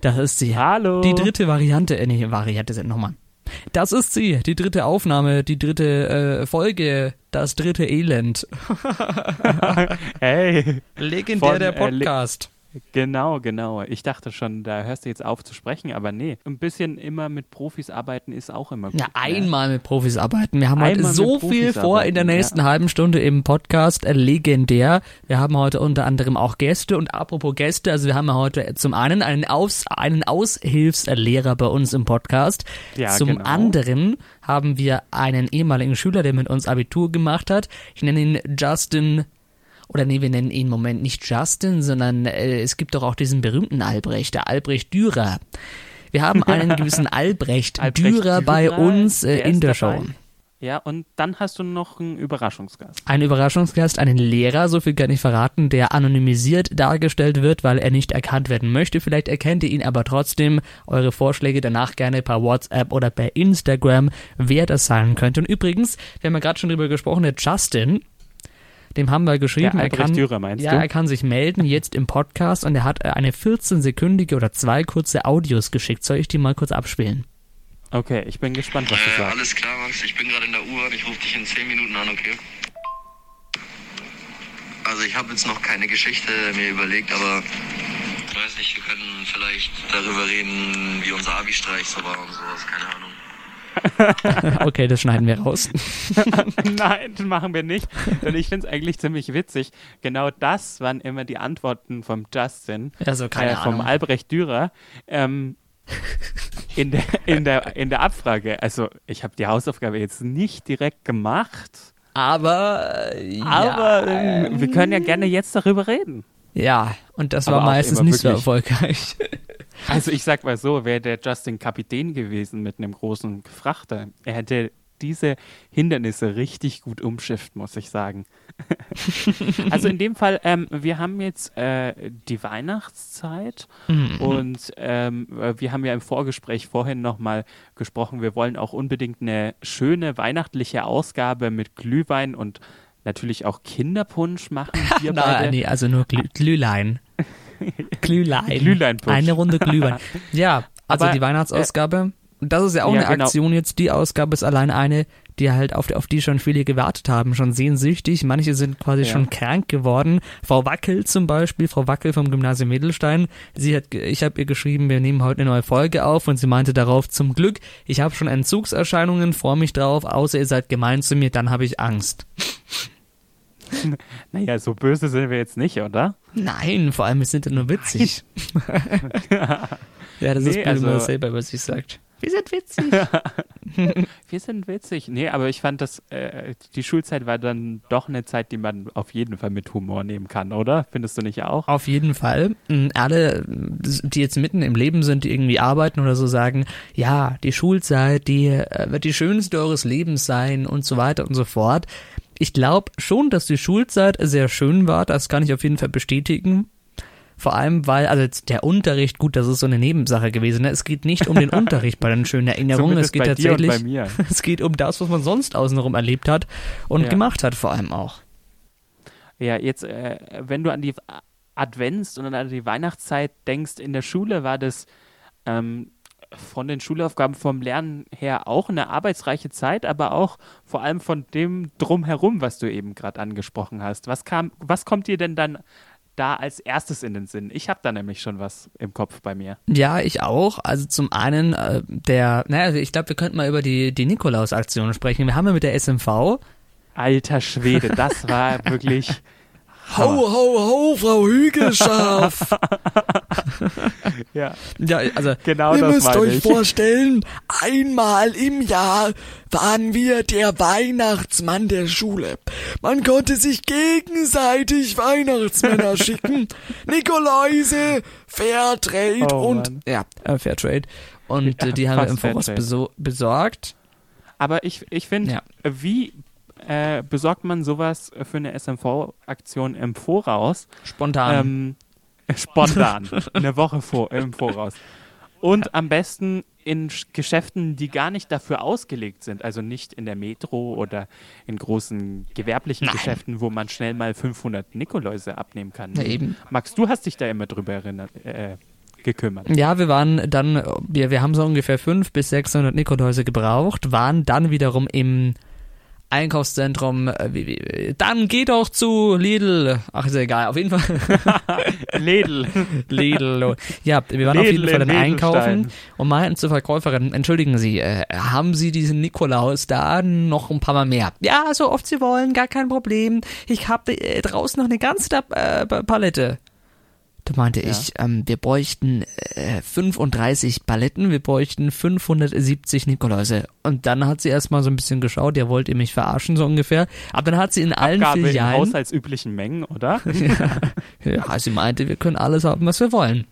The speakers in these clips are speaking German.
Das ist sie. Hallo. Die dritte Variante, äh, nee, Variante sind nochmal. Das ist sie, die dritte Aufnahme, die dritte äh, Folge, das dritte Elend. hey. Legendär Von, der äh, le- Podcast. Genau, genau. Ich dachte schon, da hörst du jetzt auf zu sprechen, aber nee. Ein bisschen immer mit Profis arbeiten ist auch immer gut. ja, ne? einmal mit Profis arbeiten. Wir haben heute Einmal mit so viel vor in der arbeiten, nächsten halben Stunde im Podcast. Äh, legendär. Wir haben heute unter anderem auch Gäste und apropos Gäste, also wir haben ja heute zum einen einen, Aus, einen Aushilfslehrer bei uns im Podcast. Ja, zum genau. anderen haben wir einen ehemaligen Schüler, der mit uns Abitur gemacht hat. Ich nenne ihn Justin oder nee, wir nennen ihn im Moment nicht Justin, sondern äh, es gibt doch auch diesen berühmten Albrecht, der Albrecht Dürer. Wir haben einen gewissen Albrecht, Albrecht Dürer bei Dürer, uns äh, in der. Show. Ja, und dann hast du noch einen Überraschungsgast. Ein Überraschungsgast, einen Lehrer, so viel kann ich verraten, der anonymisiert dargestellt wird, weil er nicht erkannt werden möchte. Vielleicht erkennt ihr ihn aber trotzdem. Eure Vorschläge danach gerne per WhatsApp oder per Instagram, wer das sein könnte. Und übrigens, wir haben ja gerade schon drüber gesprochen, der Justin, dem haben wir geschrieben, er kann, Dürer meinst ja, du? er kann sich melden jetzt im Podcast und er hat äh, eine 14-sekündige oder zwei kurze Audios geschickt. Soll ich die mal kurz abspielen? Okay, ich bin gespannt, was du Äh, sagst. alles klar, Max. Ich bin gerade in der Uhr. Ich rufe dich in 10 Minuten an, okay? Also ich habe jetzt noch keine Geschichte mir überlegt, aber ich weiß nicht, wir können vielleicht darüber reden, wie unser Abi-Streich so war und sowas, keine Ahnung. Okay, das schneiden wir raus. Nein, das machen wir nicht. Denn ich finde es eigentlich ziemlich witzig. Genau das waren immer die Antworten vom Justin, Also keine äh, vom Ahnung. Albrecht Dürer. Ähm, in, der, in, der, in der Abfrage. Also, ich habe die Hausaufgabe jetzt nicht direkt gemacht, Aber, äh, aber ja, ähm, wir können ja gerne jetzt darüber reden. Ja, und das Aber war meistens nicht so erfolgreich. Also, ich sag mal so, wäre der Justin Kapitän gewesen mit einem großen Frachter, er hätte diese Hindernisse richtig gut umschifft, muss ich sagen. also in dem Fall, ähm, wir haben jetzt äh, die Weihnachtszeit und ähm, äh, wir haben ja im Vorgespräch vorhin nochmal gesprochen, wir wollen auch unbedingt eine schöne weihnachtliche Ausgabe mit Glühwein und natürlich auch Kinderpunsch machen. Wir beide. nee, also nur Glü Glühlein. Glühlein. Glühleinpunsch. Eine Runde Glühwein. Ja, also Aber, die Weihnachtsausgabe. das ist ja auch ja, eine genau. Aktion jetzt. Die Ausgabe ist allein eine, die halt auf, auf die schon viele gewartet haben, schon sehnsüchtig. Manche sind quasi Ja. schon krank geworden. Frau Wackel zum Beispiel, Frau Wackel vom Gymnasium Mittelstein. Sie hat, ich habe ihr geschrieben, wir nehmen heute eine neue Folge auf und sie meinte darauf, zum Glück, ich habe schon Entzugserscheinungen, freue mich drauf, außer ihr seid gemein zu mir, dann habe ich Angst. Naja, so böse sind wir jetzt nicht, oder? Nein, vor allem, wir sind ja nur witzig. ja, das ist Nee, blöd, wenn man also- das selber über sich sagt. Wir sind witzig. Wir sind witzig. Nee, aber ich fand, dass äh, die Schulzeit war dann doch eine Zeit, die man auf jeden Fall mit Humor nehmen kann, oder? Findest du nicht auch? Auf jeden Fall. Mm, Alle, die jetzt mitten im Leben sind, die irgendwie arbeiten oder so, sagen, ja, die Schulzeit, die äh, wird die schönste eures Lebens sein und so weiter und so fort. Ich glaube schon, dass die Schulzeit sehr schön war, das kann ich auf jeden Fall bestätigen. Vor allem, weil, also der Unterricht, gut, das ist so eine Nebensache gewesen. Ne? Es geht nicht um den Unterricht bei den schönen Erinnerungen, Zumindest es geht tatsächlich, es geht um das, was man sonst außenrum erlebt hat und Ja. gemacht hat vor allem auch. Ja, jetzt, äh, wenn du an die Advents- und an die Weihnachtszeit denkst, in der Schule war das ähm, von den Schulaufgaben vom Lernen her auch eine arbeitsreiche Zeit, aber auch vor allem von dem drumherum, was du eben gerade angesprochen hast. Was kam, was kommt dir denn dann da als erstes in den Sinn? Ich habe da nämlich schon was im Kopf bei mir. Ja, ich auch. Also zum einen äh, der, naja, ich glaube, wir könnten mal über die, die Nikolaus-Aktion sprechen. Wir haben ja mit der SMV. Alter Schwede, das war wirklich. Ho, ho, ho, Frau Hügelscharf. Ja, ja, also genau Ihr das müsst euch ich. vorstellen, einmal im Jahr waren wir der Weihnachtsmann der Schule. Man konnte sich gegenseitig Weihnachtsmänner schicken. Nikoläuse, Fairtrade Oh, und Mann. ja, äh, Fairtrade. Und Ja, äh, die haben wir im Voraus besorgt. Aber ich, ich finde, Ja. wie äh, besorgt man sowas für eine SMV-Aktion im Voraus? Spontan. Ähm, spontan. eine Woche vor, im Voraus. Und am besten in Sch- Geschäften, die gar nicht dafür ausgelegt sind. Also nicht in der Metro oder in großen gewerblichen Nein. Geschäften, wo man schnell mal 500 Nikoläuse abnehmen kann. Na eben. Max, du hast dich da immer drüber erinnert, äh, gekümmert. Ja, wir waren dann, wir, wir haben so ungefähr 500 bis 600 Nikoläuse gebraucht, waren dann wiederum im Einkaufszentrum, äh, dann geh doch zu Lidl. Ach, ist ja egal, auf jeden Fall. Lidl. Lidl. Ja, wir waren auf Lidl jeden Fall dann einkaufen und meinten zur Verkäuferin, entschuldigen Sie, äh, haben Sie diesen Nikolaus da noch ein paar Mal mehr? Ja, so oft Sie wollen, gar kein Problem. Ich habe äh, draußen noch eine ganze äh, Palette. Da meinte ich, ähm, wir bräuchten äh, 35 Paletten, wir bräuchten 570 Nikoläuse. Und dann hat sie erstmal so ein bisschen geschaut, ihr wollt ihr mich verarschen, so ungefähr. Aber dann hat sie in allen Abgabe in Filialen. haushaltsüblichen Mengen, oder? ja, sie meinte, wir können alles haben, was wir wollen.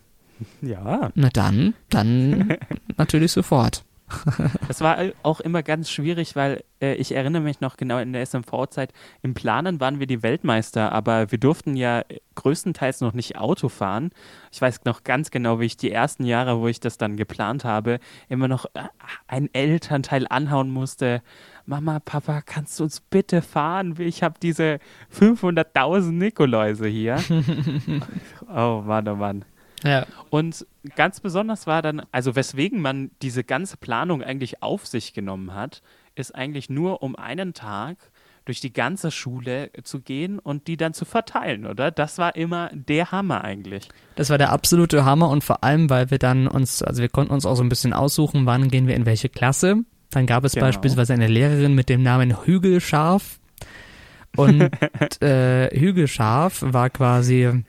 ja. Na dann, dann natürlich sofort. Das war auch immer ganz schwierig, weil äh, ich erinnere mich noch genau in der SMV-Zeit, im Planen waren wir die Weltmeister, aber wir durften ja größtenteils noch nicht Auto fahren. Ich weiß noch ganz genau, wie ich die ersten Jahre, wo ich das dann geplant habe, immer noch äh, einen Elternteil anhauen musste. Mama, Papa, kannst du uns bitte fahren? Ich habe diese 500.000 Nikoläuse hier. oh Mann, oh Mann. Ja. Und ganz besonders war dann, also weswegen man diese ganze Planung eigentlich auf sich genommen hat, ist eigentlich nur um einen Tag durch die ganze Schule zu gehen und die dann zu verteilen, oder? Das war immer der Hammer eigentlich. Das war der absolute Hammer und vor allem, weil wir dann uns, also wir konnten uns auch so ein bisschen aussuchen, wann gehen wir in welche Klasse. Dann gab es Genau. beispielsweise eine Lehrerin mit dem Namen Hügelscharf. Und äh, Hügelscharf war quasi,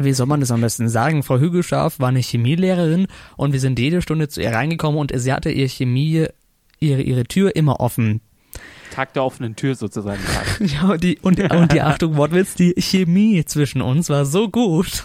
wie soll man das am besten sagen? Frau Hügelscharf war eine Chemielehrerin und wir sind jede Stunde zu ihr reingekommen und sie hatte ihr Chemie, ihre, ihre Tür immer offen. Tag der offenen Tür sozusagen. Ja, und die, und, und die Achtung, Wortwitz, die Chemie zwischen uns war so gut,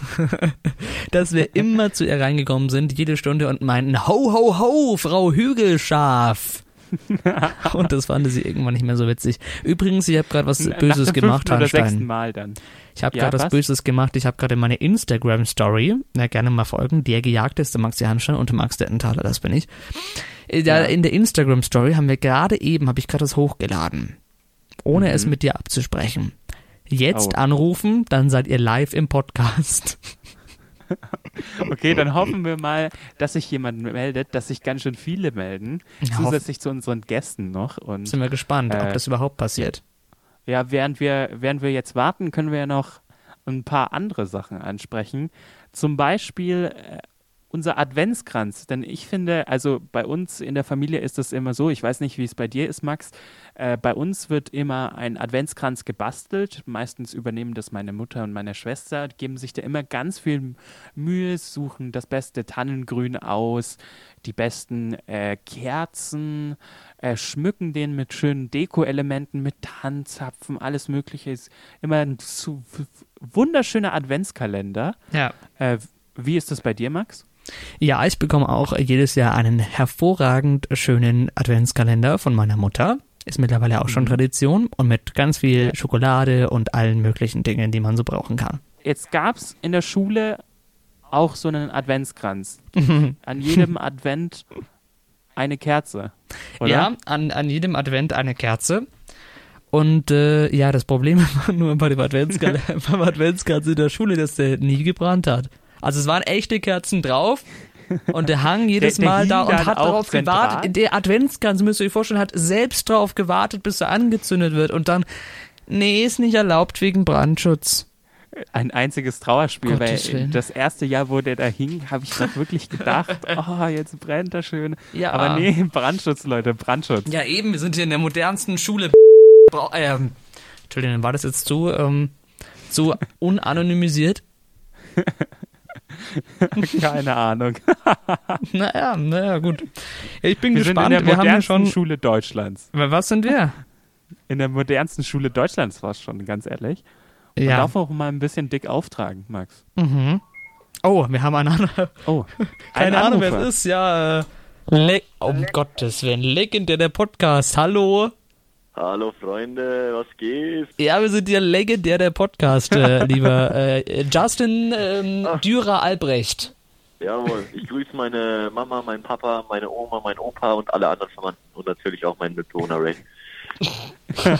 dass wir immer zu ihr reingekommen sind, jede Stunde und meinten, ho, ho, ho, Frau Hügelschaf. und das fand sie irgendwann nicht mehr so witzig. Übrigens, ich habe gerade was Nach Böses dem gemacht, oder sechsten. Mal dann. Ich habe Ja, gerade was? Böses gemacht. Ich habe gerade meine Instagram-Story, na, gerne mal folgen, der gejagteste Maxi Hanstein und Max der Enthaler, das bin ich. Äh, Da Ja. In der Instagram-Story haben wir gerade eben, habe ich gerade das hochgeladen, ohne es Mhm. mit dir abzusprechen. Jetzt Oh. anrufen, dann seid ihr live im Podcast. Okay, dann hoffen wir mal, dass sich jemand meldet, dass sich ganz schön viele melden, Ja, zusätzlich zu unseren Gästen noch. Und Sind wir gespannt, ob Äh, das überhaupt passiert. Ja, während wir, während wir jetzt warten, können wir ja noch ein paar andere Sachen ansprechen. Zum Beispiel äh, unser Adventskranz. Denn ich finde, also bei uns in der Familie ist das immer so, ich weiß nicht, wie es bei dir ist, Max. Äh, bei uns wird immer ein Adventskranz gebastelt. Meistens übernehmen das meine Mutter und meine Schwester, geben sich da immer ganz viel Mühe, suchen das beste Tannengrün aus, die besten äh, Kerzen, äh, schmücken den mit schönen Deko-Elementen, mit Tannenzapfen, alles Mögliche. Ist immer ein wunderschöner Adventskalender. Ja. Äh, wie ist das bei dir, Max? Ja, ich bekomme auch jedes Jahr einen hervorragend schönen Adventskalender von meiner Mutter. Ist mittlerweile auch schon Tradition und mit ganz viel. Schokolade und allen möglichen Dingen, die man so brauchen kann. Jetzt gab es in der Schule auch so einen Adventskranz. An jedem Advent eine Kerze. Oder? Ja, an, an jedem Advent eine Kerze. Und äh, ja, das Problem war nur bei dem beim Adventskranz in der Schule, dass der nie gebrannt hat. Also es waren echte Kerzen drauf und der hang jedes Der- der Mal da und hat darauf zentral? gewartet. Der Adventskranz, müsst ihr euch vorstellen, hat selbst drauf gewartet, bis er angezündet wird und dann, nee, ist nicht erlaubt wegen Brandschutz. Ein einziges Trauerspiel, Gottes weil Willen. das erste Jahr, wo der da hing, habe ich noch wirklich gedacht, oh, jetzt brennt er schön. Ja. Aber nee, Brandschutz, Leute, Brandschutz. Ja, eben, wir sind hier in der modernsten Schule. Ähm, Entschuldigung, war das jetzt zu, ähm, zu unanonymisiert? Keine Ahnung. Naja, naja, gut. Ja, Ich bin Wir sind in gespannt. der Wir haben schon. Schule Deutschlands. Was sind wir? In der modernsten Schule Deutschlands war es schon, ganz ehrlich. Man Ja. darf auch mal ein bisschen dick auftragen, Max. Mhm. Oh, wir haben einen anderen. Oh, Keine ein Ahnung, wer es ist. Ja, äh, Le um Gottes Willen, legendär der Podcast. Hallo. Hallo Freunde, was geht? Ja, wir sind ja legendär der Podcast, äh, lieber äh, Justin ähm, Dürer Albrecht. Jawohl, ich grüße meine Mama, meinen Papa, meine Oma, meinen Opa und alle anderen Verwandten und natürlich auch meinen Mitbewohner Ray.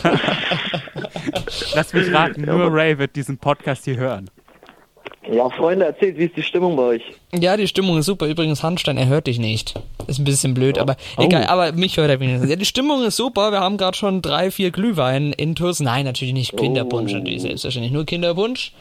Lass mich raten, nur Ray wird diesen Podcast hier hören. Ja, Freunde, erzählt, wie ist die Stimmung bei euch? Ja, die Stimmung ist super. Übrigens, Handstein, er hört dich nicht. Ist ein bisschen blöd, aber egal. Aber mich hört er wenigstens. Ja, die Stimmung ist super. Wir haben gerade schon drei, vier Glühwein intus. Nein, natürlich nicht Kinderpunsch, natürlich selbstverständlich nur Kinderpunsch.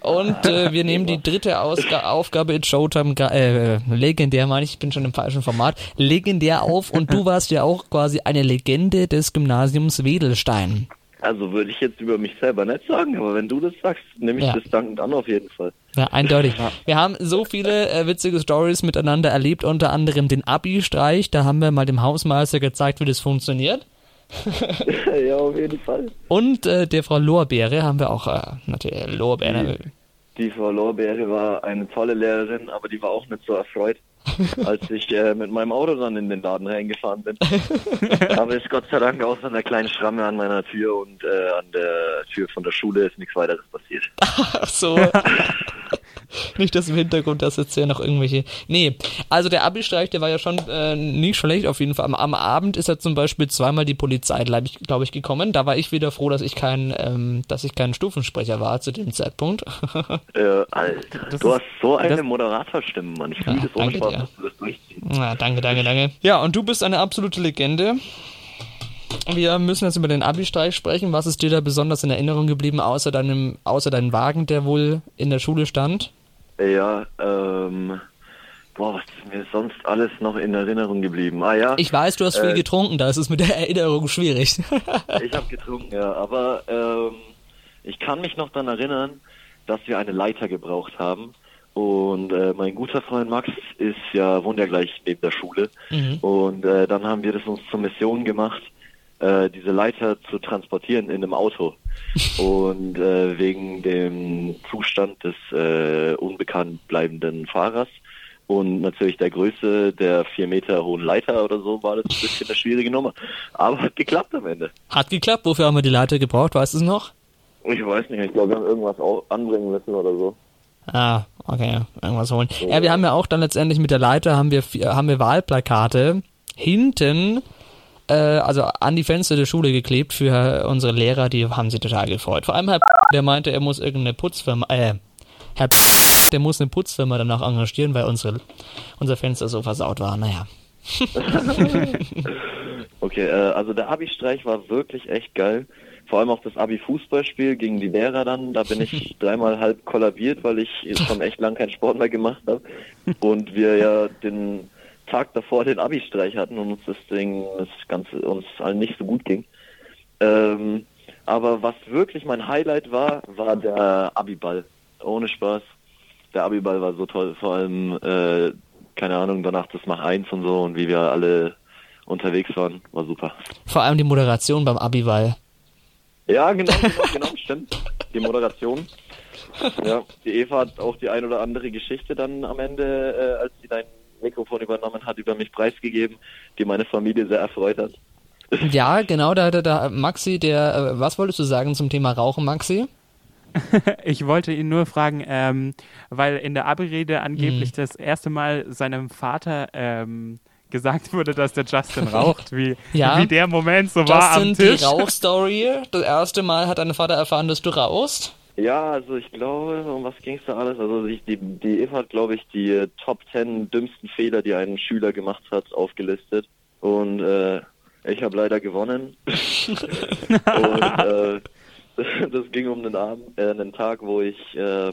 Und äh, wir nehmen die dritte Ausga Aufgabe in Showtime, ga- äh, legendär meine ich, ich bin schon im falschen Format, legendär auf und du warst ja auch quasi eine Legende des Gymnasiums Wedelstein. Also würde ich jetzt über mich selber nicht sagen, aber wenn du das sagst, nehme ich Ja. das dankend an auf jeden Fall. Ja, eindeutig. Wir haben so viele äh, witzige Stories miteinander erlebt, unter anderem den Abi-Streich. Da haben wir mal dem Hausmeister gezeigt, wie das funktioniert. ja, auf jeden Fall. Und äh, der Frau Lorbeere haben wir auch, äh, natürlich, Lorbeere. Die Frau Lorbeere war eine tolle Lehrerin, aber die war auch nicht so erfreut, als ich äh, mit meinem Auto dann in den Laden reingefahren bin. aber ist Gott sei Dank auch so eine kleine Schramme an meiner Tür und äh, an der Tür von der Schule ist nichts weiteres passiert. Ach so. Nicht, dass im Hintergrund das jetzt ja noch irgendwelche. Nee, also der Abi-Streich, der war ja schon äh, nicht schlecht auf jeden Fall. Am, am Abend ist ja zum Beispiel zweimal die Polizei, glaube ich, gekommen. Da war ich wieder froh, dass ich kein, ähm, dass ich kein Stufensprecher war zu dem Zeitpunkt. Äh, Alter, Das du ist- hast so eine Moderatorstimme, Mann. Ich Ja, das ohne danke Spaß, dir. dass du das durchziehst. Na, danke, danke, danke. Ja, und du bist eine absolute Legende. Wir müssen jetzt über den Abi-Streich sprechen. Was ist dir da besonders in Erinnerung geblieben, außer deinem, außer deinem Wagen, der wohl in der Schule stand? Ja, ähm, boah, was ist mir sonst alles noch in Erinnerung geblieben? Ah ja, Ich weiß, du hast viel Äh, getrunken, da ist es mit der Erinnerung schwierig. ich habe getrunken, ja, aber ähm, ich kann mich noch daran erinnern, dass wir eine Leiter gebraucht haben. Und äh, mein guter Freund Max ist ja, wohnt ja gleich neben der Schule. Mhm. Und äh, dann haben wir das uns zur Mission gemacht, äh, diese Leiter zu transportieren in einem Auto. Und äh, wegen dem Zustand des äh, unbekannt bleibenden Fahrers und natürlich der Größe der vier Meter hohen Leiter oder so war das ein bisschen eine schwierige Nummer. Aber hat geklappt am Ende. Hat geklappt. Wofür haben wir die Leiter gebraucht? Weißt du es noch? Ich weiß nicht, ich glaube, wir haben irgendwas anbringen müssen oder so. Ah, okay, irgendwas holen. Ja, wir haben ja auch dann letztendlich mit der Leiter haben wir haben wir Wahlplakate hinten äh, also an die Fenster der Schule geklebt für unsere Lehrer, die haben sich total gefreut. Vor allem Herr der meinte, er muss irgendeine Putzfirma äh Herr der muss eine Putzfirma danach engagieren, weil unsere unser Fenster so versaut war. Naja. Okay, äh, also der Abi-Streich war wirklich echt geil. Vor allem auch das Abi-Fußballspiel gegen die Lehrer dann. Da bin ich dreimal halb kollabiert, weil ich schon echt lang keinen Sport mehr gemacht habe. Und wir ja den Tag davor den Abi-Streich hatten und uns das Ding, das Ganze uns allen nicht so gut ging. Ähm, aber was wirklich mein Highlight war, war der Abi-Ball. Ohne Spaß. Der Abi-Ball war so toll. Vor allem, äh, keine Ahnung, danach das Mach 1 und so und wie wir alle unterwegs waren, war super. Vor allem die Moderation beim Abi-Ball. Ja, genau, genau, genau, stimmt. Die Moderation. Ja, die Eva hat auch die ein oder andere Geschichte dann am Ende, äh, als sie dein Mikrofon übernommen hat, über mich preisgegeben, die meine Familie sehr erfreut hat. Ja, genau, da, da, da Maxi, der äh, was wolltest du sagen zum Thema Rauchen, Maxi? Ich wollte ihn nur fragen, ähm, weil in der Abi-Rede angeblich Mhm. das erste Mal seinem Vater ähm, gesagt wurde, dass der Justin raucht, wie, Ja. wie der Moment so war am Justin, die Tisch. Rauchstory. Das erste Mal hat dein Vater erfahren, dass du rauchst. Ja, also ich glaube, um was ging's da alles? Also ich, die, die Eva hat, glaube ich, die äh, Top 10 dümmsten Fehler, die ein Schüler gemacht hat, aufgelistet. Und äh, ich habe leider gewonnen. Und äh, das ging um einen Abend, äh, einen Tag, wo ich äh,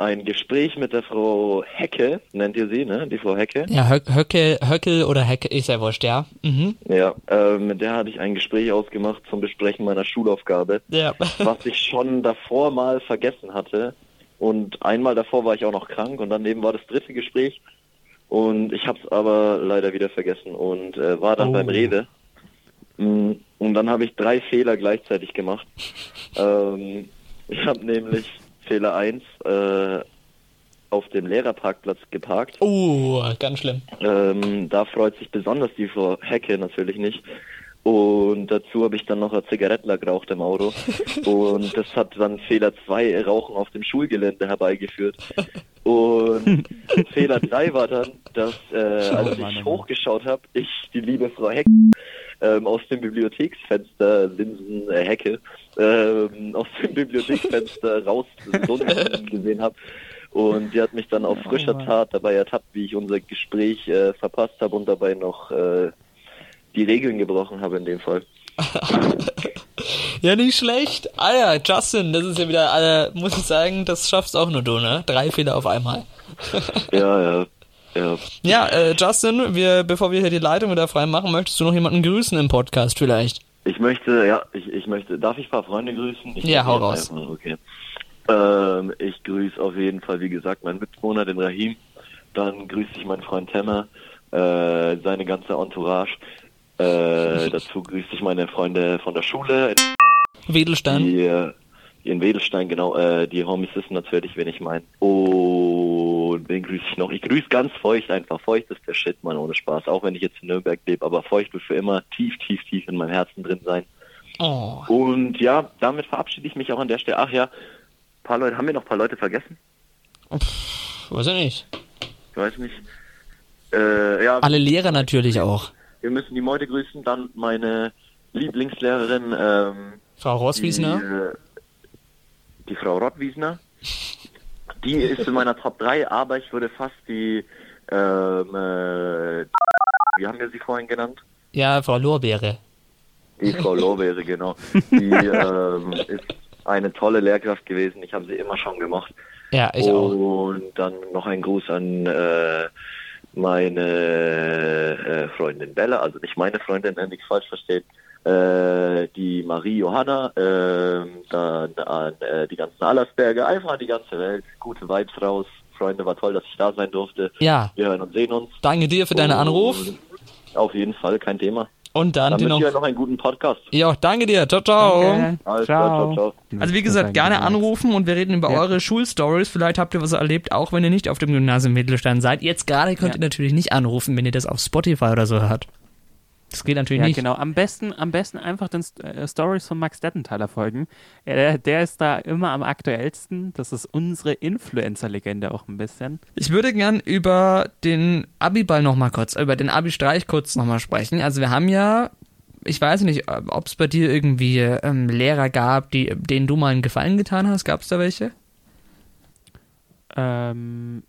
ein Gespräch mit der Frau Hecke, nennt ihr sie, ne? Die Frau Hecke. Ja, Höck, Höcke, Höckel oder Hecke, ist ja wurscht, ja. Mhm. Ja, äh, mit der hatte ich ein Gespräch ausgemacht zum Besprechen meiner Schulaufgabe. Ja. was ich schon davor mal vergessen hatte. Und einmal davor war ich auch noch krank und daneben war das dritte Gespräch. Und ich habe es aber leider wieder vergessen und äh, war dann Oh. beim Rede. Mm, Und dann habe ich drei Fehler gleichzeitig gemacht. ähm, ich habe nämlich Fehler 1 äh, auf dem Lehrerparkplatz geparkt. Oh, ganz schlimm. Ähm, da freut sich besonders die Frau Hecke natürlich nicht. Und dazu habe ich dann noch eine Zigarettler geraucht im Auto. Und das hat dann Fehler 2, Rauchen auf dem Schulgelände herbeigeführt. Und Fehler 3 war dann, dass äh, als ich hochgeschaut habe, ich die liebe Frau Hecke ähm, aus dem Bibliotheksfenster Linsen äh, Hecke ähm, aus dem Bibliotheksfenster raus gesehen habe. Und die hat mich dann auf frischer Tat dabei ertappt, wie ich unser Gespräch äh, verpasst habe und dabei noch äh, die Regeln gebrochen habe in dem Fall. ja, nicht schlecht. Ah ja, Justin, das ist ja wieder, äh, muss ich sagen, das schaffst auch nur du, ne? Drei Fehler auf einmal. ja, ja. Ja, ja äh, Justin, wir, bevor wir hier die Leitung wieder frei machen, möchtest du noch jemanden grüßen im Podcast vielleicht? Ich möchte, ja, ich, ich möchte, darf ich ein paar Freunde grüßen? Ich ja, hau raus. Einfach, okay. Ähm, ich grüße auf jeden Fall, wie gesagt, meinen Mitbewohner, den Rahim. Dann grüße ich meinen Freund Temmer, äh, seine ganze Entourage. Äh, dazu grüße ich meine Freunde von der Schule. Wedelstein. Die, äh, in Wedelstein, genau. Äh, die Homies wissen natürlich, wen ich meine. Und wen grüße ich noch? Ich grüße ganz feucht einfach. Feucht ist der Shit, Mann, ohne Spaß. Auch wenn ich jetzt in Nürnberg lebe, aber feucht wird für immer tief, tief, tief in meinem Herzen drin sein. Oh. Und ja, damit verabschiede ich mich auch an der Stelle. Ach ja, paar Leute, haben wir noch ein paar Leute vergessen? Pff, weiß ich nicht. Ich weiß nicht. Äh, ja, Alle Lehrer natürlich auch. Wir müssen die Meute grüßen, dann meine Lieblingslehrerin, ähm, Frau Rosswiesner. Die, äh, die Frau Rottwiesner. Die ist in meiner Top 3, aber ich würde fast die, ähm, äh, wie haben wir sie vorhin genannt? Ja, Frau Lorbeere. Die Frau Lorbeere, genau. Die ähm, ist eine tolle Lehrkraft gewesen. Ich habe sie immer schon gemocht. Ja, ich Und auch. Und dann noch ein Gruß an äh, meine äh, Freundin Bella, also nicht meine Freundin, wenn ich falsch versteht, äh, die Marie Johanna, äh, dann an äh, die ganzen Allersberger, einfach an die ganze Welt. Gute Vibes raus. Freunde, war toll, dass ich da sein durfte. Ja, Wir hören und sehen uns. danke dir für deinen Und Anruf. Auf jeden Fall, kein Thema. Und dann Dann noch. noch einen guten Podcast. Ja, danke dir. Ciao, ciao. Danke. Alles klar, ciao, ciao. Also wie gesagt, gerne anrufen und wir reden über Ja. eure Schulstories. Vielleicht habt ihr was erlebt, auch wenn ihr nicht auf dem Gymnasium Mittelstand seid. Jetzt gerade könnt Ja. ihr natürlich nicht anrufen, wenn ihr das auf Spotify oder so hört. Das geht natürlich Ja, nicht. genau. Am besten, am besten einfach den St- äh, Stories von Max Dettenthaler folgen. Er, der, ist da immer am aktuellsten. Das ist unsere Influencer-Legende auch ein bisschen. Ich würde gern über den Abiball noch mal kurz, über den Abi-Streich kurz noch mal sprechen. Also wir haben ja, ich weiß nicht, ob es bei dir irgendwie ähm, Lehrer gab, die, denen du mal einen Gefallen getan hast. Gab es da welche? Ähm,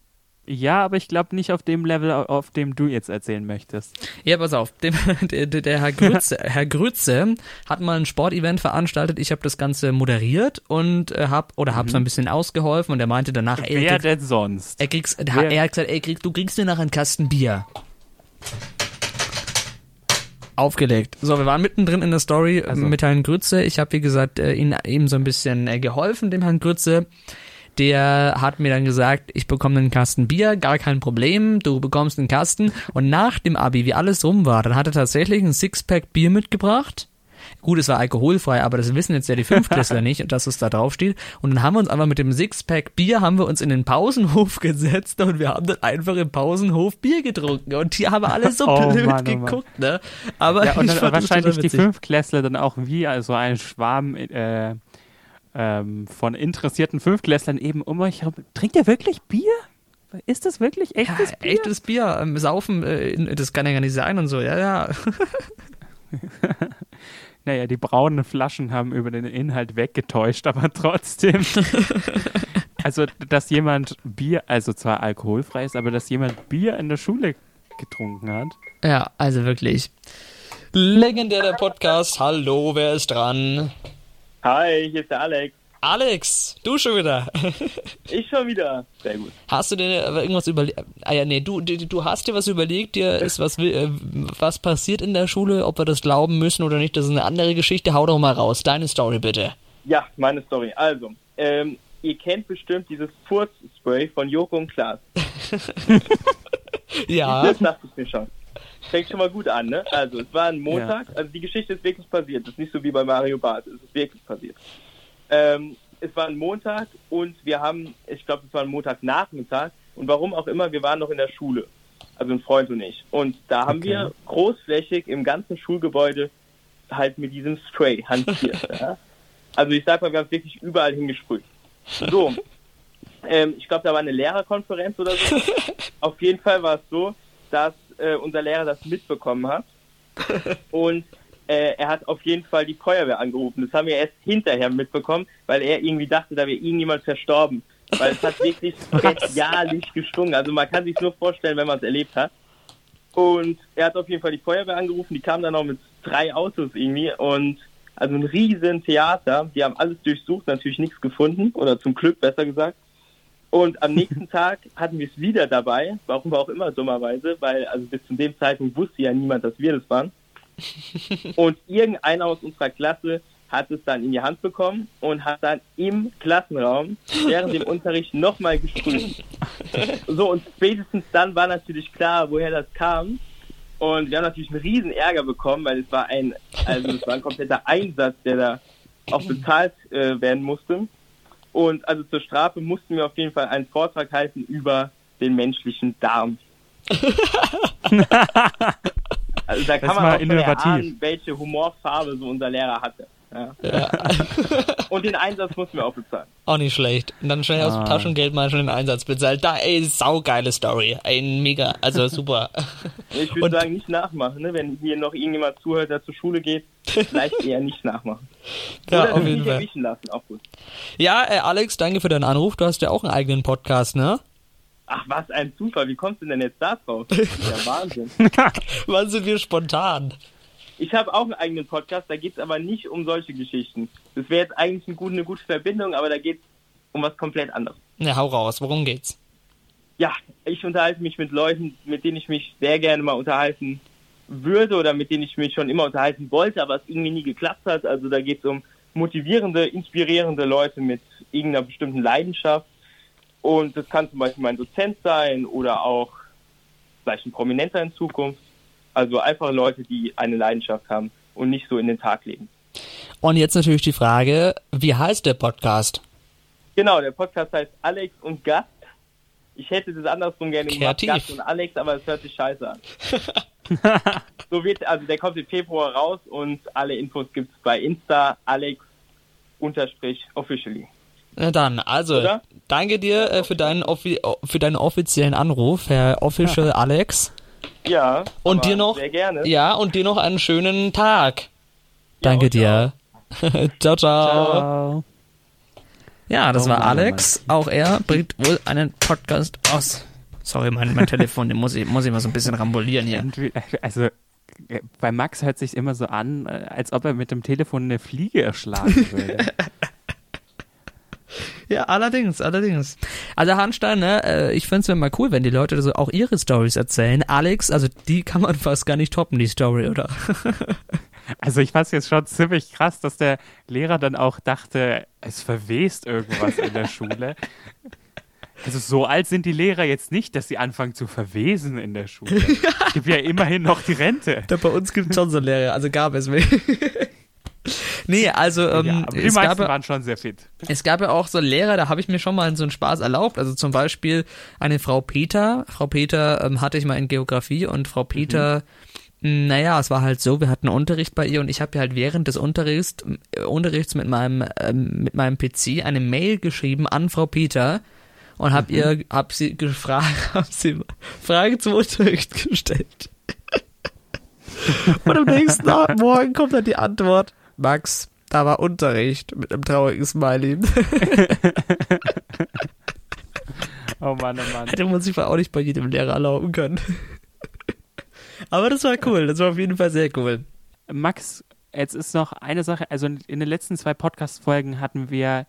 ja, aber ich glaube nicht auf dem Level, au- auf dem du jetzt erzählen möchtest. Ja, pass auf. Dem, der, der, Herr Grütze, Herr Grütze hat mal ein Sportevent veranstaltet. Ich habe das Ganze moderiert und äh, hab oder hab so ein bisschen ausgeholfen und er meinte danach, ey, Wer denn sonst? er, kriegst, er, Wer- er hat gesagt, ey, krieg, du kriegst dir nachher einen Kasten Bier. Aufgelegt. So, wir waren mittendrin in der Story Also- mit Herrn Grütze. Ich habe, wie gesagt, äh, ihn eben so ein bisschen äh, geholfen, dem Herrn Grütze. Der hat mir dann gesagt, ich bekomme einen Kasten Bier, gar kein Problem, du bekommst einen Kasten. Und nach dem Abi, wie alles rum war, dann hat er tatsächlich ein Sixpack Bier mitgebracht. Gut, es war alkoholfrei, aber das wissen jetzt ja die Fünftklässler nicht, dass es da drauf steht. Und dann haben wir uns einfach mit dem Sixpack Bier, haben wir uns in den Pausenhof gesetzt und wir haben dann einfach im Pausenhof Bier getrunken. Und die haben alle so Oh blöd Mann, oh geguckt, ne? Aber Ja, und dann wahrscheinlich die. Fünftklässler dann auch wie also ein Schwarm äh, ähm, von interessierten Fünftklässlern eben um euch herum. Trinkt ihr wirklich Bier? Ist das wirklich echtes ja, Bier? echtes Bier, ähm, saufen, äh, das kann ja gar nicht sein und so, ja, ja. Naja, die braunen Flaschen haben über den Inhalt weggetäuscht, aber trotzdem. also, dass jemand Bier, also zwar alkoholfrei ist, aber dass jemand Bier in der Schule getrunken hat. Ja, also wirklich. Legendär der Podcast. Hallo, wer ist dran? Hi, hier ist der Alex. Alex, du schon wieder. Ich schon wieder. Sehr gut. Hast du dir aber irgendwas überlegt? Ah ja, nee, du, du, hast dir was überlegt, dir ist was, äh, was passiert in der Schule, ob wir das glauben müssen oder nicht, das ist eine andere Geschichte. Hau doch mal raus. Deine Story bitte. Ja, meine Story. Also, ähm, ihr kennt bestimmt dieses Furzspray von Joko und Klaas. Ja. Das dachte ich mir schon. Fängt schon mal gut an, ne? Also, es war ein Montag. Also, die Geschichte ist wirklich passiert. Das ist nicht so wie bei Mario Barth. Es ist wirklich passiert. Ähm, es war ein Montag und wir haben, ich glaube, es war ein Montagnachmittag und warum auch immer, wir waren noch in der Schule. Also ein Freund und ich. Und da haben Okay. wir großflächig im ganzen Schulgebäude halt mit diesem Spray hantiert. ja? Also ich sag mal, wir haben es wirklich überall hingesprüht. So. Ähm, ich glaube, da war eine Lehrerkonferenz oder so. Auf jeden Fall war es so, dass äh, unser Lehrer das mitbekommen hat. Und äh, er hat auf jeden Fall die Feuerwehr angerufen. Das haben wir erst hinterher mitbekommen, weil er irgendwie dachte, da wäre irgendjemand verstorben. Weil es hat wirklich bestialisch gestunken. Also man kann sich nur vorstellen, wenn man es erlebt hat. Und er hat auf jeden Fall die Feuerwehr angerufen. Die kamen dann auch mit drei Autos irgendwie und also ein riesen Theater. Die haben alles durchsucht, natürlich nichts gefunden oder zum Glück besser gesagt. Und am nächsten Tag hatten wir es wieder dabei, warum auch immer dummerweise, weil also bis zu dem Zeitpunkt wusste ja niemand, dass wir das waren. Und irgendeiner aus unserer Klasse hat es dann in die Hand bekommen und hat dann im Klassenraum während dem Unterricht nochmal gesprüht. So, und spätestens dann war natürlich klar, woher das kam. Und wir haben natürlich einen riesen Ärger bekommen, weil es war ein, also es war ein kompletter Einsatz, der da auch bezahlt äh, werden musste. Und also zur Strafe mussten wir auf jeden Fall einen Vortrag halten über den menschlichen Darm. also da kann Das man auch erahnen, welche Humorfarbe so unser Lehrer hatte. Ja. Und den Einsatz mussten wir auch bezahlen. Auch nicht schlecht. Und dann schnell aus dem Ah. Taschengeld mal schon den Einsatz bezahlt. Da, ey, saugeile Story. Ein mega, also super. Ich würde sagen, nicht nachmachen. Ne? Wenn hier noch irgendjemand zuhört, der zur Schule geht, vielleicht eher nicht nachmachen. Ja, Oder auf jeden Fall. lassen, auch gut. Ja, äh, Alex, danke für deinen Anruf. Du hast ja auch einen eigenen Podcast, ne? Ach, was ein Zufall. Wie kommst du denn jetzt da drauf? Das ist ja Wahnsinn. Wann sind wir spontan? Ich habe auch einen eigenen Podcast, da geht es aber nicht um solche Geschichten. Das wäre jetzt eigentlich eine gute, eine gute Verbindung, aber da geht es um was komplett anderes. Na, hau raus. Worum geht's? Ja, ich unterhalte mich mit Leuten, mit denen ich mich sehr gerne mal unterhalten würde oder mit denen ich mich schon immer unterhalten wollte, aber es irgendwie nie geklappt hat. Also da geht es um motivierende, inspirierende Leute mit irgendeiner bestimmten Leidenschaft. Und das kann zum Beispiel mein Dozent sein oder auch vielleicht ein Prominenter in Zukunft. Also einfach Leute, die eine Leidenschaft haben und nicht so in den Tag leben. Und jetzt natürlich die Frage, wie heißt der Podcast? Genau, der Podcast heißt Alex und Gast. Ich hätte das andersrum gerne gemacht, Kreativ. Gast und Alex, aber es hört sich scheiße an. so wird, also der kommt im Februar raus und alle Infos gibt's bei Insta Alex unterstrich officially. Na dann, also, Oder? danke dir äh, für, deinen für deinen offiziellen Anruf, Herr Official Alex. Ja. Und aber dir noch, Sehr gerne. ja, und dir noch einen schönen Tag. Danke euch dir. ciao, ciao. Ciao. Ja, das Oh war Mann, Alex. Auch er bringt wohl einen Podcast aus. Sorry, mein, mein Telefon, den muss ich, muss ich mal so ein bisschen rambulieren hier. Also äh, bei Max hört sich immer so an, äh, als ob er mit dem Telefon eine Fliege erschlagen würde. Ja, allerdings, allerdings. Also Hanstein, ne, äh, ich find's mal cool, wenn die Leute so auch ihre Stories erzählen. Alex, also die kann man fast gar nicht toppen, die Story, oder? Also ich fand jetzt schon ziemlich krass, dass der Lehrer dann auch dachte, es verwest irgendwas in der Schule. Also so alt sind die Lehrer jetzt nicht, dass sie anfangen zu verwesen in der Schule. Es gibt ja immerhin noch die Rente. Da bei uns gibt's schon so Lehrer, also gab es mich. Nee, also ähm, ja, die es, gab, meisten ja- waren schon sehr fit. es gab ja auch so Lehrer, da habe ich mir schon mal so einen Spaß erlaubt. Also zum Beispiel eine Frau Peter. Frau Peter ähm, hatte ich mal in Geografie und Frau Peter, mh, naja, es war halt so, wir hatten Unterricht bei ihr und ich habe ihr halt während des Unterrichts, äh, Unterrichts mit meinem, ähm, mit meinem PC eine Mail geschrieben an Frau Peter und habe ihr, hab sie gefragt, hab sie Fragen zum Unterricht gestellt. und am nächsten morgen kommt dann die Antwort, Max, da war Unterricht mit einem traurigen Smiley. Oh Mann, oh Mann. Hätte man sich auch nicht bei jedem Lehrer erlauben können. Aber das war cool, das war auf jeden Fall sehr cool. Max, jetzt ist noch eine Sache, also in den letzten zwei Podcast-Folgen hatten wir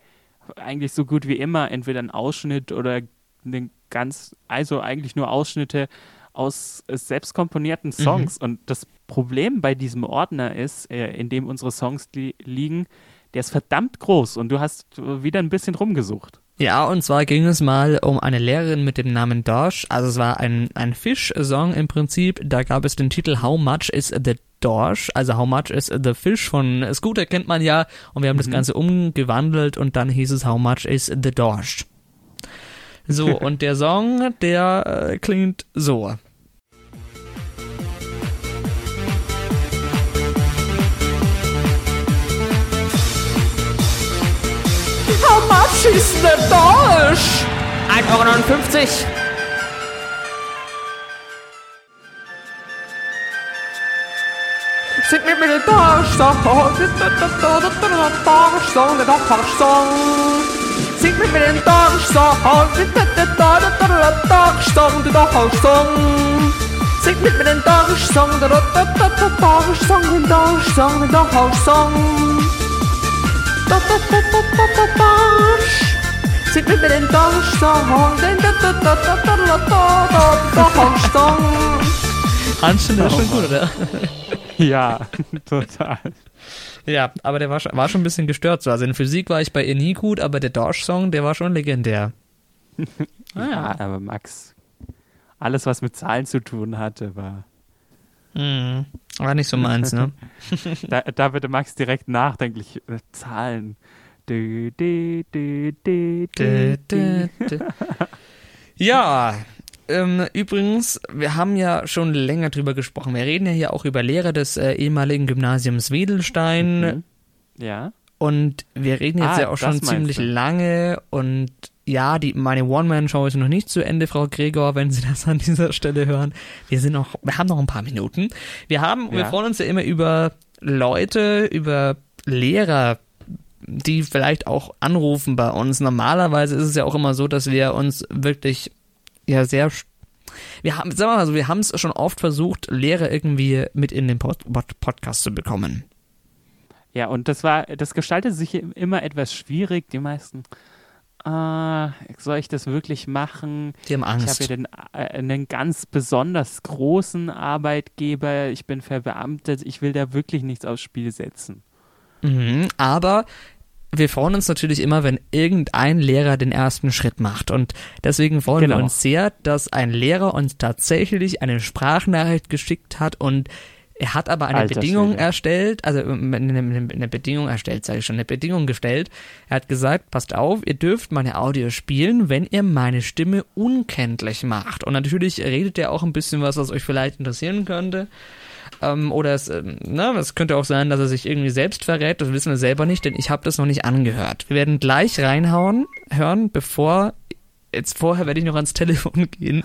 eigentlich so gut wie immer entweder einen Ausschnitt oder einen ganz, also eigentlich nur Ausschnitte aus äh, selbst komponierten Songs. Und das Problem bei diesem Ordner ist, äh, in dem unsere Songs li liegen, der ist verdammt groß und du hast äh, wieder ein bisschen rumgesucht. Ja, und zwar ging es mal um eine Lehrerin mit dem Namen Dorsch. Also es war ein, ein Fisch-Song im Prinzip. Da gab es den Titel How Much is the Dorsch? Also How Much is the Fish von Scooter kennt man ja. Und wir haben das Ganze umgewandelt und dann hieß es How Much is the Dorsch? So, und der Song, der äh, klingt so. How much is the Dorsch? 1,59 Euro. Sing mit mir den Dorfsong, Dorfsong, der Dorfsong. Sing mit mir den Dorfsong, Dorfsong, der Dorfsong. Sing mit mir den Dorfsong, der Dorfsong, den Dorfsong, den Dorfsong. Sing mit mir den Dorfsong, den Dorfsong. Anstand ist schon gut, oder? Ja, total. Ja, aber der war, schon- war schon ein bisschen gestört. So. Also in Physik war ich bei ihr nie gut, aber der Dorsch-Song, der war schon legendär. Ah, Ja, aber Max, alles, was mit Zahlen zu tun hatte, war. Mhm. War nicht so meins, ne? Da, da würde Max direkt nachdenklich. Äh, Zahlen. Dü, dü, dü. Ja, ähm, übrigens, wir haben ja schon länger drüber gesprochen. Wir reden ja hier auch über Lehrer des äh, ehemaligen Gymnasiums Wedelstein. Mhm. Ja. Und wir reden jetzt Ah, ja auch schon ziemlich du. lange und ja, die, meine One-Man-Show ist noch nicht zu Ende, Frau Gregor, wenn Sie das an dieser Stelle hören. Wir sind noch, wir haben noch ein paar Minuten. Wir haben, wir Ja. freuen uns ja immer über Leute, über Lehrer, die vielleicht auch anrufen bei uns. Normalerweise ist es ja auch immer so, dass wir uns wirklich ja sehr wir haben, sagen wir mal so, wir haben es schon oft versucht, Lehrer irgendwie mit in den Pod Pod Podcast zu bekommen. Ja, und das war, das gestaltet sich im- immer etwas schwierig. Die meisten, ah, soll ich das wirklich machen? Die haben Ich habe Angst. ja den, äh, einen ganz besonders großen Arbeitgeber. Ich bin verbeamtet. Ich will da wirklich nichts aufs Spiel setzen. Mhm, aber wir freuen uns natürlich immer, wenn irgendein Lehrer den ersten Schritt macht. Und deswegen freuen wir Genau. uns sehr, dass ein Lehrer uns tatsächlich eine Sprachnachricht geschickt hat und er hat aber eine Alter Bedingung Schwede. erstellt, also eine, eine, eine Bedingung erstellt, sage ich schon, eine Bedingung gestellt. Er hat gesagt, passt auf, ihr dürft meine Audio spielen, wenn ihr meine Stimme unkenntlich macht. Und natürlich redet er auch ein bisschen was, was euch vielleicht interessieren könnte. Ähm, oder es, ähm, ne, es könnte auch sein, dass er sich irgendwie selbst verrät. Das wissen wir selber nicht, denn ich habe das noch nicht angehört. Wir werden gleich reinhauen, hören, bevor. Jetzt vorher werde ich noch ans Telefon gehen.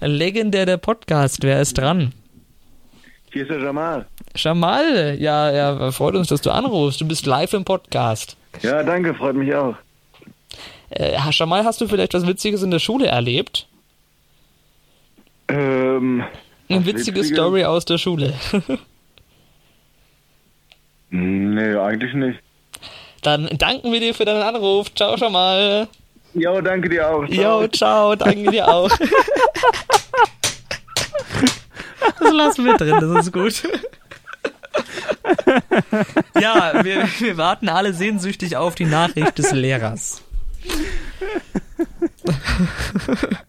Legendär der Podcast, wer ist dran? Hier ist der Jamal. Jamal, ja, ja, freut uns, dass du anrufst. Du bist live im Podcast. Ja, danke, freut mich auch. Äh, Jamal, hast du vielleicht was Witziges in der Schule erlebt? Ähm, Eine Was witzige Witziges? Story aus der Schule. nee, eigentlich nicht. Dann danken wir dir für deinen Anruf. Ciao, Jamal. Jo, danke dir auch. Ciao. Jo, ciao, danke dir auch. Das lassen wir drin, das ist gut. Ja, wir, wir warten alle sehnsüchtig auf die Nachricht des Lehrers.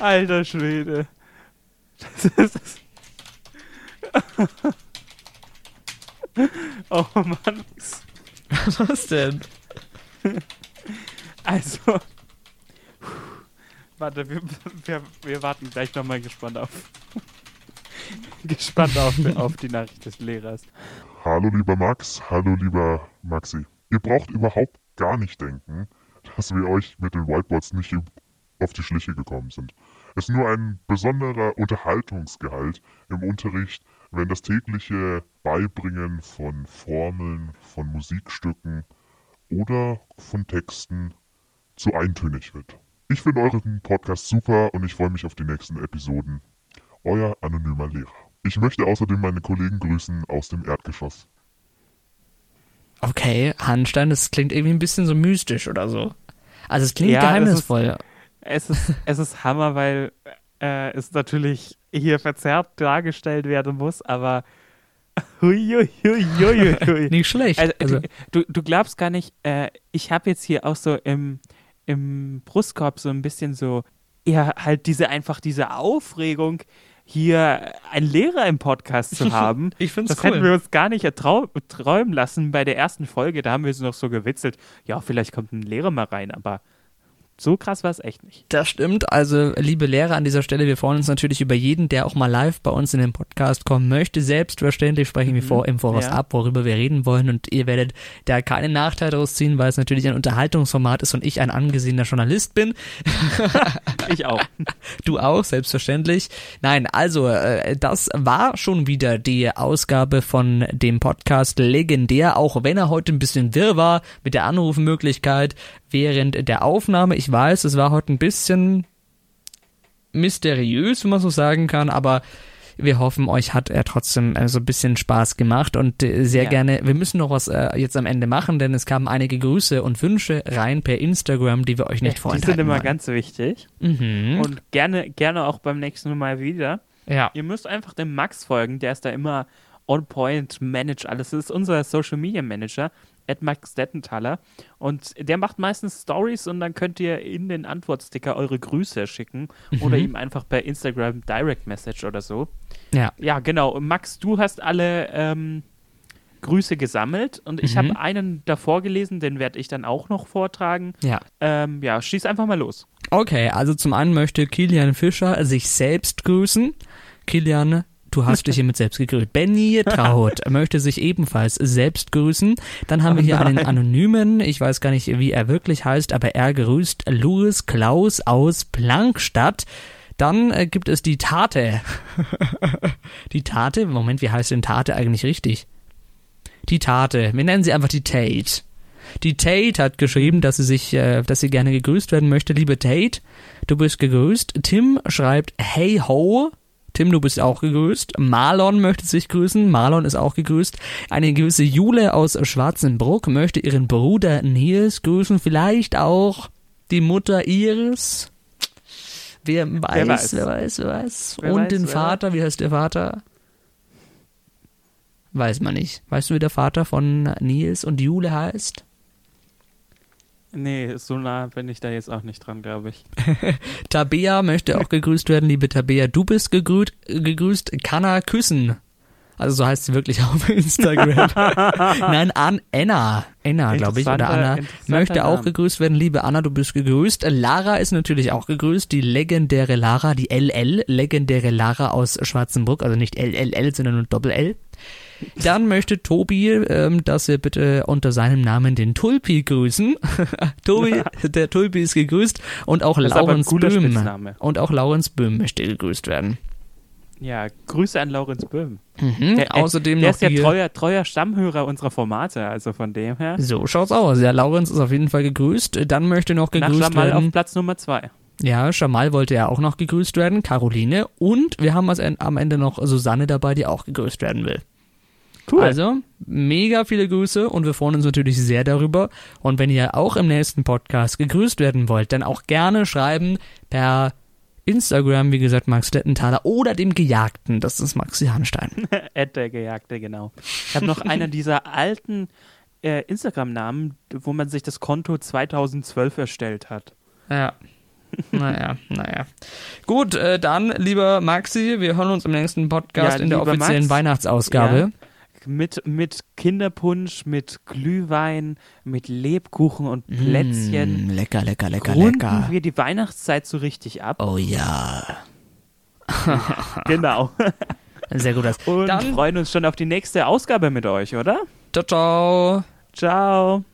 Alter Schwede. Das ist. oh Mann. Was denn? Also. Warte, wir, wir, wir warten gleich nochmal gespannt auf. gespannt auf, auf die Nachricht des Lehrers. Hallo lieber Max, hallo lieber Maxi. Ihr braucht überhaupt gar nicht denken, dass wir euch mit den Whiteboards nicht auf die Schliche gekommen sind. Es ist nur ein besonderer Unterhaltungsgehalt im Unterricht, wenn das tägliche Beibringen von Formeln, von Musikstücken oder von Texten zu eintönig wird. Ich finde euren Podcast super und ich freue mich auf die nächsten Episoden. Euer anonymer Lehrer. Ich möchte außerdem meine Kollegen grüßen aus dem Erdgeschoss. Okay, Handstein, das klingt irgendwie ein bisschen so mystisch oder so. Also es klingt Ja, es ist- geheimnisvoll. Es ist, es ist Hammer, weil äh, es natürlich hier verzerrt dargestellt werden muss, aber. Nicht schlecht. Also, Also, du, du glaubst gar nicht, äh, ich habe jetzt hier auch so im, im Brustkorb so ein bisschen so, ja, halt diese einfach diese Aufregung, hier einen Lehrer im Podcast zu haben. Ich find's das hätten cool. wir uns gar nicht träumen lassen bei der ersten Folge. Da haben wir es noch so gewitzelt. Ja, vielleicht kommt ein Lehrer mal rein, aber So krass war es echt nicht. Das stimmt. Also, liebe Lehrer an dieser Stelle, wir freuen uns natürlich über jeden, der auch mal live bei uns in den Podcast kommen möchte. Selbstverständlich sprechen wir vor, im Voraus Ja. ab, worüber wir reden wollen. Und ihr werdet da keinen Nachteil daraus ziehen, weil es natürlich ein Unterhaltungsformat ist und ich ein angesehener Journalist bin. Ich auch. Du auch, selbstverständlich. Nein, also, äh, das war schon wieder die Ausgabe von dem Podcast Legendär, auch wenn er heute ein bisschen wirr war mit der Anrufmöglichkeit während der Aufnahme. Ich weiß, es war heute ein bisschen mysteriös, wenn man so sagen kann, aber wir hoffen, euch hat er trotzdem äh, so ein bisschen Spaß gemacht und äh, sehr Ja. gerne, wir müssen noch was äh, jetzt am Ende machen, denn es kamen einige Grüße und Wünsche rein per Instagram, die wir euch nicht Die vorenthalten sind immer wollen. ganz wichtig. mhm. Und gerne, gerne auch beim nächsten Mal wieder. ja. Ihr müsst einfach dem Max folgen, der ist da immer on point, managt alles. Das ist unser Social Media Manager, at Max Dettenthaler. Und der macht meistens Stories und dann könnt ihr in den Antwortsticker eure Grüße schicken oder ihm einfach per Instagram Direct Message oder so. Ja. Ja, genau. Und Max, du hast alle ähm, Grüße gesammelt und ich Mhm. habe einen davor gelesen, den werde ich dann auch noch vortragen. Ja. Ähm, ja, schieß einfach mal los. Okay, also zum einen möchte Kilian Fischer sich selbst grüßen. Kilian, du hast dich hiermit selbst gegrüßt. Benny Traut möchte sich ebenfalls selbst grüßen. Dann haben wir hier einen anonymen, ich weiß gar nicht, wie er wirklich heißt, aber er grüßt Louis Klaus aus Plankstadt. Dann äh, gibt es die Tate. die Tate? Moment, wie heißt denn Tate eigentlich richtig? Die Tate. Wir nennen sie einfach die Tate. Die Tate hat geschrieben, dass sie sich, äh, dass sie gerne gegrüßt werden möchte. Liebe Tate, du bist gegrüßt. Tim schreibt Hey ho. Tim, du bist auch gegrüßt. Marlon möchte sich grüßen. Marlon ist auch gegrüßt. Eine gewisse Jule aus Schwarzenbruck möchte ihren Bruder Nils grüßen. Vielleicht auch die Mutter Iris. Wer weiß, weiß. wer weiß, wer weiß. Wer Und weiß, den wer Vater, wie heißt der Vater? Weiß man nicht. Weißt du, wie der Vater von Nils und Jule heißt? Nee, so nah bin ich da jetzt auch nicht dran, glaube ich. Tabea möchte auch gegrüßt werden. Liebe Tabea, du bist gegrüßt. gegrüßt. Kanna küssen. Also so heißt sie wirklich auf Instagram. Nein, an Anna. Anna, glaube ich, oder Anna. Möchte auch gegrüßt werden. Liebe Anna, du bist gegrüßt. Lara ist natürlich auch gegrüßt. Die legendäre Lara, die LL, legendäre Lara aus Schwarzenburg. Also nicht LLL, sondern nur Doppel-L. Dann möchte Tobi, ähm, dass wir bitte unter seinem Namen den Tulpi grüßen. Tobi, der Tulpi ist gegrüßt und auch Das Laurens Böhm. Spitzname. Und auch Laurens Böhm möchte gegrüßt werden. Ja, Grüße an Laurenz Böhm. Mhm. Der, Außerdem der ist ja treuer, treuer Stammhörer unserer Formate, also von dem her. So schaut's aus. Ja, Laurens ist auf jeden Fall gegrüßt. Dann möchte noch Nach gegrüßt Jamal auf werden. Platz Nummer zwei. Ja, Jamal wollte ja auch noch gegrüßt werden. Caroline. Und wir haben am Ende noch Susanne dabei, die auch gegrüßt werden will. Cool. Also, mega viele Grüße und wir freuen uns natürlich sehr darüber. Und wenn ihr auch im nächsten Podcast gegrüßt werden wollt, dann auch gerne schreiben per Instagram, wie gesagt, Max Dettenthaler oder dem Gejagten, das ist Maxi Hanstein. Ed der Gejagte, genau. Ich habe noch einer dieser alten äh, Instagram-Namen, wo man sich das Konto 2012 erstellt hat. Ja. Naja, naja. Gut, äh, dann, lieber Maxi, wir hören uns im nächsten Podcast Ja, in der offiziellen Max, Weihnachtsausgabe. Ja. Mit, mit Kinderpunsch, mit Glühwein, mit Lebkuchen und Plätzchen. Mm, lecker, lecker, lecker, Runden lecker. wir die Weihnachtszeit so richtig ab. Oh ja. Genau. Sehr gut. Das. Und Dann, freuen uns schon auf die nächste Ausgabe mit euch, oder? ciao, ciao. Ciao.